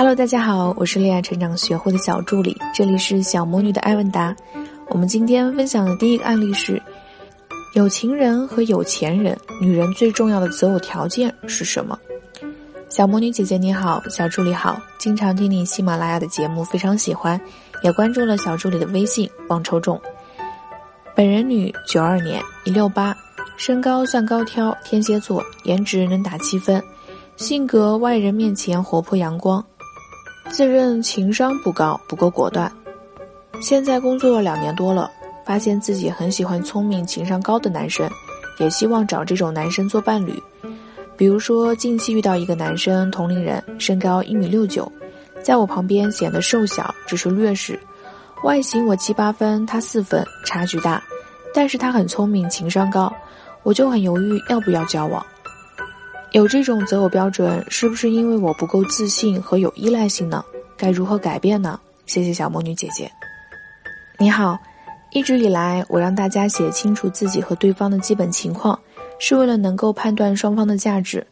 Hello，大家好，我是恋爱成长学会的小助理，这里是小魔女的爱问答。我们今天分享的第一个案例是：有情人和有钱人，女人最重要的择偶条件是什么？小魔女姐姐你好，小助理好，经常听你喜马拉雅的节目，非常喜欢，也关注了小助理的微信，望抽中。本人女，九二年，一六八，身高算高挑，天蝎座，颜值能打七分，性格外人面前活泼阳光。自认情商不高，不够果断。现在工作了两年多了，发现自己很喜欢聪明、情商高的男生，也希望找这种男生做伴侣。比如说，近期遇到一个男生，同龄人，身高一米六九，在我旁边显得瘦小，只是劣势。外形我七八分，他四分，差距大。但是他很聪明，情商高，我就很犹豫要不要交往。有这种择偶标准，是不是因为我不够自信和有依赖性呢？该如何改变呢？谢谢小魔女姐姐。你好，一直以来我让大家写清楚自己和对方的基本情况，是为了能够判断双方的价值，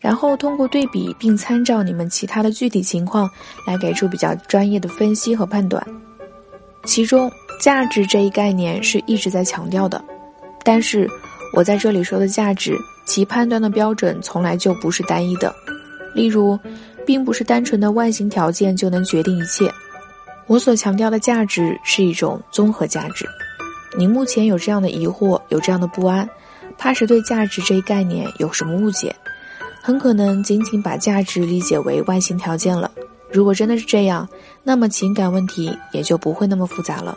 然后通过对比并参照你们其他的具体情况来给出比较专业的分析和判断。其中，价值这一概念是一直在强调的，但是我在这里说的价值。其判断的标准从来就不是单一的，例如，并不是单纯的外形条件就能决定一切。我所强调的价值是一种综合价值。你目前有这样的疑惑，有这样的不安，怕是对价值这一概念有什么误解，很可能仅仅把价值理解为外形条件了。如果真的是这样，那么情感问题也就不会那么复杂了。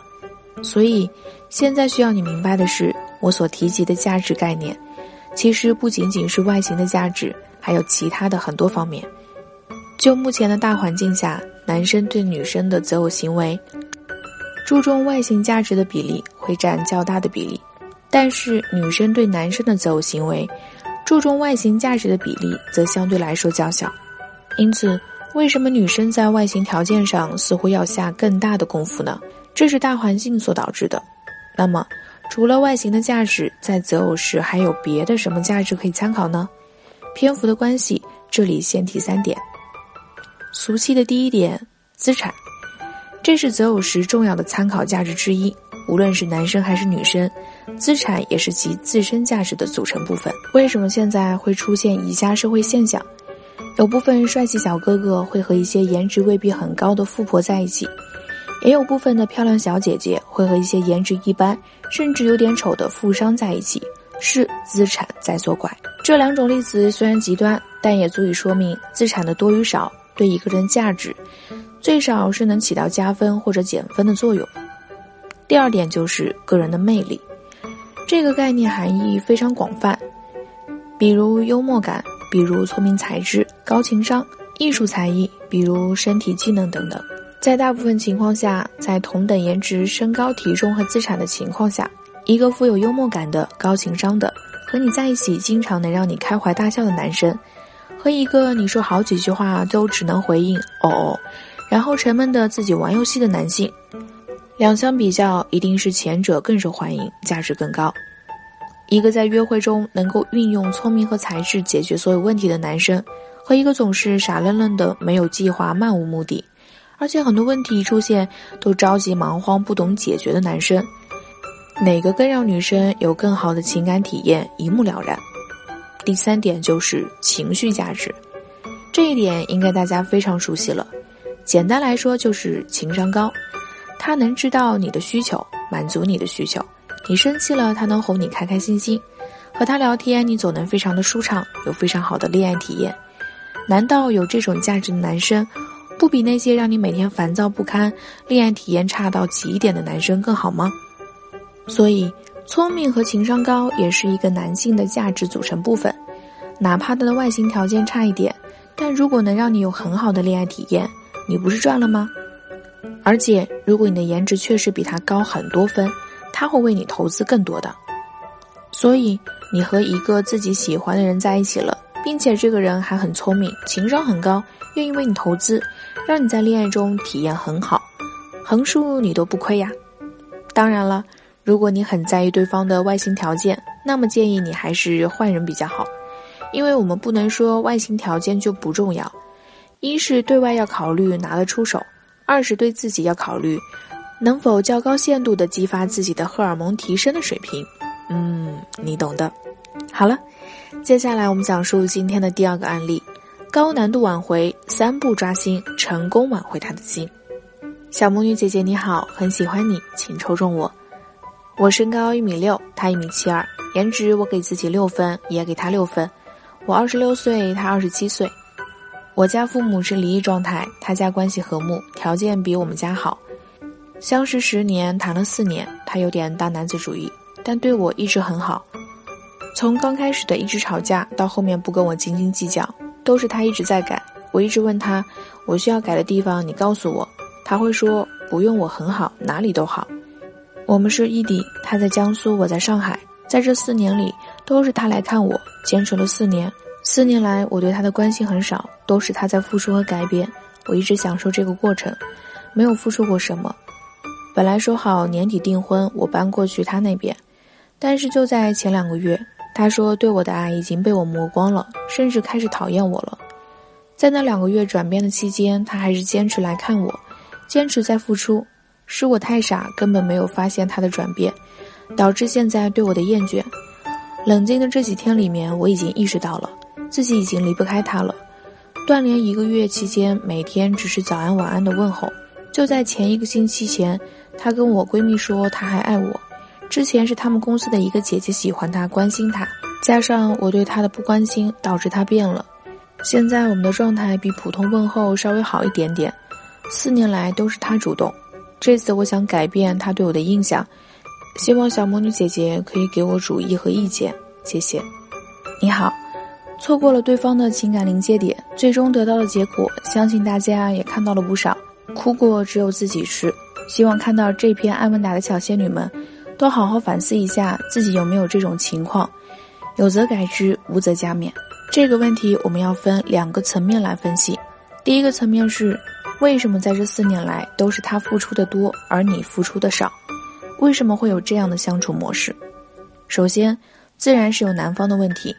所以，现在需要你明白的是，我所提及的价值概念。其实不仅仅是外形的价值，还有其他的很多方面。就目前的大环境下，男生对女生的择偶行为，注重外形价值的比例会占较大的比例，但是女生对男生的择偶行为，注重外形价值的比例则相对来说较小。因此，为什么女生在外形条件上似乎要下更大的功夫呢？这是大环境所导致的。那么。除了外形的价值，在择偶时还有别的什么价值可以参考呢？篇幅的关系，这里先提三点。俗气的第一点，资产，这是择偶时重要的参考价值之一。无论是男生还是女生，资产也是其自身价值的组成部分。为什么现在会出现以下社会现象？有部分帅气小哥哥会和一些颜值未必很高的富婆在一起。也有部分的漂亮小姐姐会和一些颜值一般，甚至有点丑的富商在一起，是资产在作怪。这两种例子虽然极端，但也足以说明资产的多与少对一个人价值，最少是能起到加分或者减分的作用。第二点就是个人的魅力，这个概念含义非常广泛，比如幽默感，比如聪明才智、高情商、艺术才艺，比如身体技能等等。在大部分情况下，在同等颜值、身高、体重和资产的情况下，一个富有幽默感的、高情商的，和你在一起经常能让你开怀大笑的男生，和一个你说好几句话都只能回应“哦哦”，然后沉闷的自己玩游戏的男性，两相比较，一定是前者更受欢迎，价值更高。一个在约会中能够运用聪明和才智解决所有问题的男生，和一个总是傻愣愣的、没有计划、漫无目的。而且很多问题一出现都着急忙慌不懂解决的男生，哪个更让女生有更好的情感体验一目了然。第三点就是情绪价值，这一点应该大家非常熟悉了。简单来说就是情商高，他能知道你的需求，满足你的需求。你生气了，他能哄你开开心心，和他聊天你总能非常的舒畅，有非常好的恋爱体验。难道有这种价值的男生？不比那些让你每天烦躁不堪、恋爱体验差到极点的男生更好吗？所以，聪明和情商高也是一个男性的价值组成部分。哪怕他的外形条件差一点，但如果能让你有很好的恋爱体验，你不是赚了吗？而且，如果你的颜值确实比他高很多分，他会为你投资更多的。所以，你和一个自己喜欢的人在一起了，并且这个人还很聪明，情商很高。愿意为你投资，让你在恋爱中体验很好，横竖你都不亏呀。当然了，如果你很在意对方的外形条件，那么建议你还是换人比较好，因为我们不能说外形条件就不重要。一是对外要考虑拿得出手，二是对自己要考虑能否较高限度的激发自己的荷尔蒙提升的水平。嗯，你懂的。好了，接下来我们讲述今天的第二个案例：高难度挽回，三步抓心，成功挽回他的心。小魔女姐姐你好，很喜欢你，请抽中我。我身高一米六，他一米七二，颜值我给自己六分，也给他六分。我二十六岁，他二十七岁。我家父母是离异状态，他家关系和睦，条件比我们家好。相识十年，谈了四年，他有点大男子主义，但对我一直很好。从刚开始的一直吵架，到后面不跟我斤斤计较，都是他一直在改。我一直问他，我需要改的地方，你告诉我。他会说不用，我很好，哪里都好。我们是异地，他在江苏，我在上海。在这四年里，都是他来看我，坚持了四年。四年来，我对他的关心很少，都是他在付出和改变。我一直享受这个过程，没有付出过什么。本来说好年底订婚，我搬过去他那边，但是就在前两个月，他说对我的爱已经被我磨光了，甚至开始讨厌我了。在那两个月转变的期间，他还是坚持来看我。坚持在付出，是我太傻，根本没有发现他的转变，导致现在对我的厌倦。冷静的这几天里面，我已经意识到了自己已经离不开他了。断联一个月期间，每天只是早安晚安的问候。就在前一个星期前，他跟我闺蜜说他还爱我。之前是他们公司的一个姐姐喜欢他，关心他，加上我对他的不关心，导致他变了。现在我们的状态比普通问候稍微好一点点。四年来都是他主动，这次我想改变他对我的印象，希望小魔女姐姐可以给我主意和意见，谢谢。你好，错过了对方的情感临界点，最终得到的结果，相信大家也看到了不少，哭过只有自己吃。希望看到这篇艾文达的小仙女们，都好好反思一下自己有没有这种情况，有则改之，无则加勉。这个问题我们要分两个层面来分析，第一个层面是。为什么在这四年来都是他付出的多，而你付出的少？为什么会有这样的相处模式？首先，自然是有男方的问题。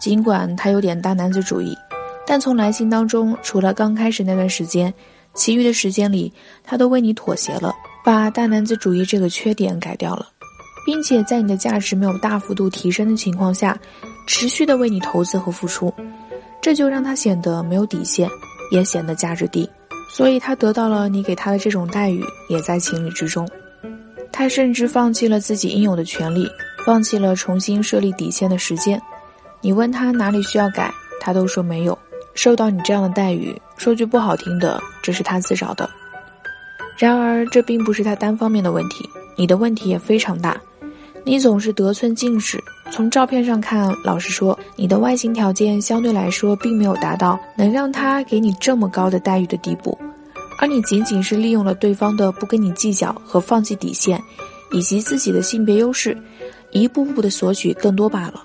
尽管他有点大男子主义，但从来信当中，除了刚开始那段时间，其余的时间里，他都为你妥协了，把大男子主义这个缺点改掉了，并且在你的价值没有大幅度提升的情况下，持续的为你投资和付出，这就让他显得没有底线，也显得价值低。所以他得到了你给他的这种待遇，也在情理之中。他甚至放弃了自己应有的权利，放弃了重新设立底线的时间。你问他哪里需要改，他都说没有。受到你这样的待遇，说句不好听的，这是他自找的。然而，这并不是他单方面的问题，你的问题也非常大。你总是得寸进尺。从照片上看，老实说，你的外形条件相对来说并没有达到能让他给你这么高的待遇的地步，而你仅仅是利用了对方的不跟你计较和放弃底线，以及自己的性别优势，一步步的索取更多罢了。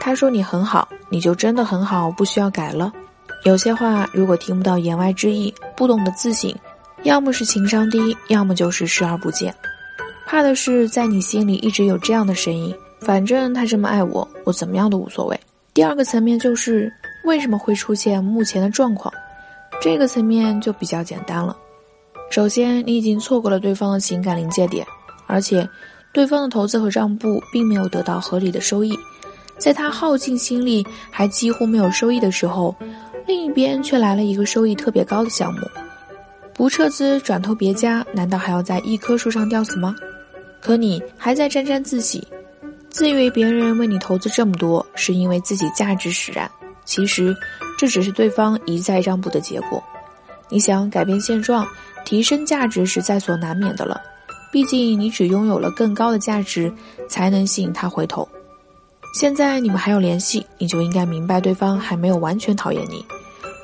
他说你很好，你就真的很好，不需要改了。有些话如果听不到言外之意，不懂得自省，要么是情商低，要么就是视而不见。怕的是，在你心里一直有这样的声音，反正他这么爱我，我怎么样都无所谓。第二个层面就是为什么会出现目前的状况，这个层面就比较简单了。首先，你已经错过了对方的情感临界点，而且对方的投资和让步并没有得到合理的收益，在他耗尽心力还几乎没有收益的时候，另一边却来了一个收益特别高的项目，不撤资转投别家，难道还要在一棵树上吊死吗？可你还在沾沾自喜，自以为别人为你投资这么多，是因为自己价值使然。其实，这只是对方一再让步的结果。你想改变现状，提升价值是在所难免的了。毕竟，你只拥有了更高的价值，才能吸引他回头。现在你们还有联系，你就应该明白对方还没有完全讨厌你。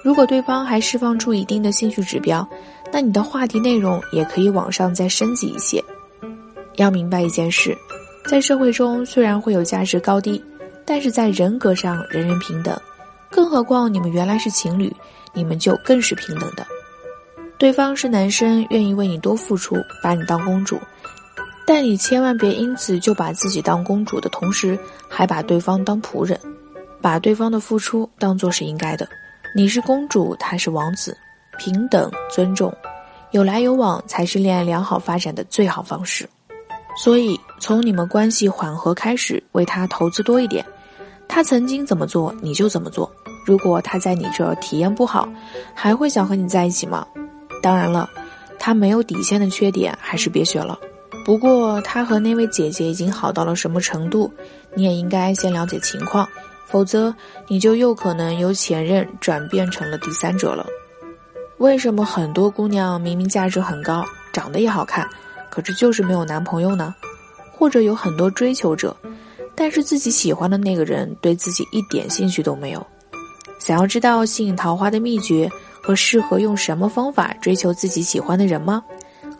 如果对方还释放出一定的兴趣指标，那你的话题内容也可以往上再升级一些。要明白一件事，在社会中虽然会有价值高低，但是在人格上人人平等。更何况你们原来是情侣，你们就更是平等的。对方是男生，愿意为你多付出，把你当公主，但你千万别因此就把自己当公主的同时，还把对方当仆人，把对方的付出当做是应该的。你是公主，他是王子，平等尊重，有来有往才是恋爱良好发展的最好方式。所以，从你们关系缓和开始，为他投资多一点。他曾经怎么做，你就怎么做。如果他在你这儿体验不好，还会想和你在一起吗？当然了，他没有底线的缺点，还是别学了。不过，他和那位姐姐已经好到了什么程度，你也应该先了解情况，否则你就又可能由前任转变成了第三者了。为什么很多姑娘明明价值很高，长得也好看，可是就是没有男朋友呢？或者有很多追求者，但是自己喜欢的那个人对自己一点兴趣都没有？想要知道吸引桃花的秘诀和适合用什么方法追求自己喜欢的人吗？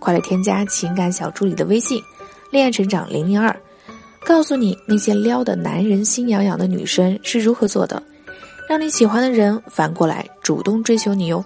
快来添加情感小助理的微信，恋爱成长零零二，告诉你那些撩的男人心痒痒的女生是如何做的，让你喜欢的人反过来主动追求你哟。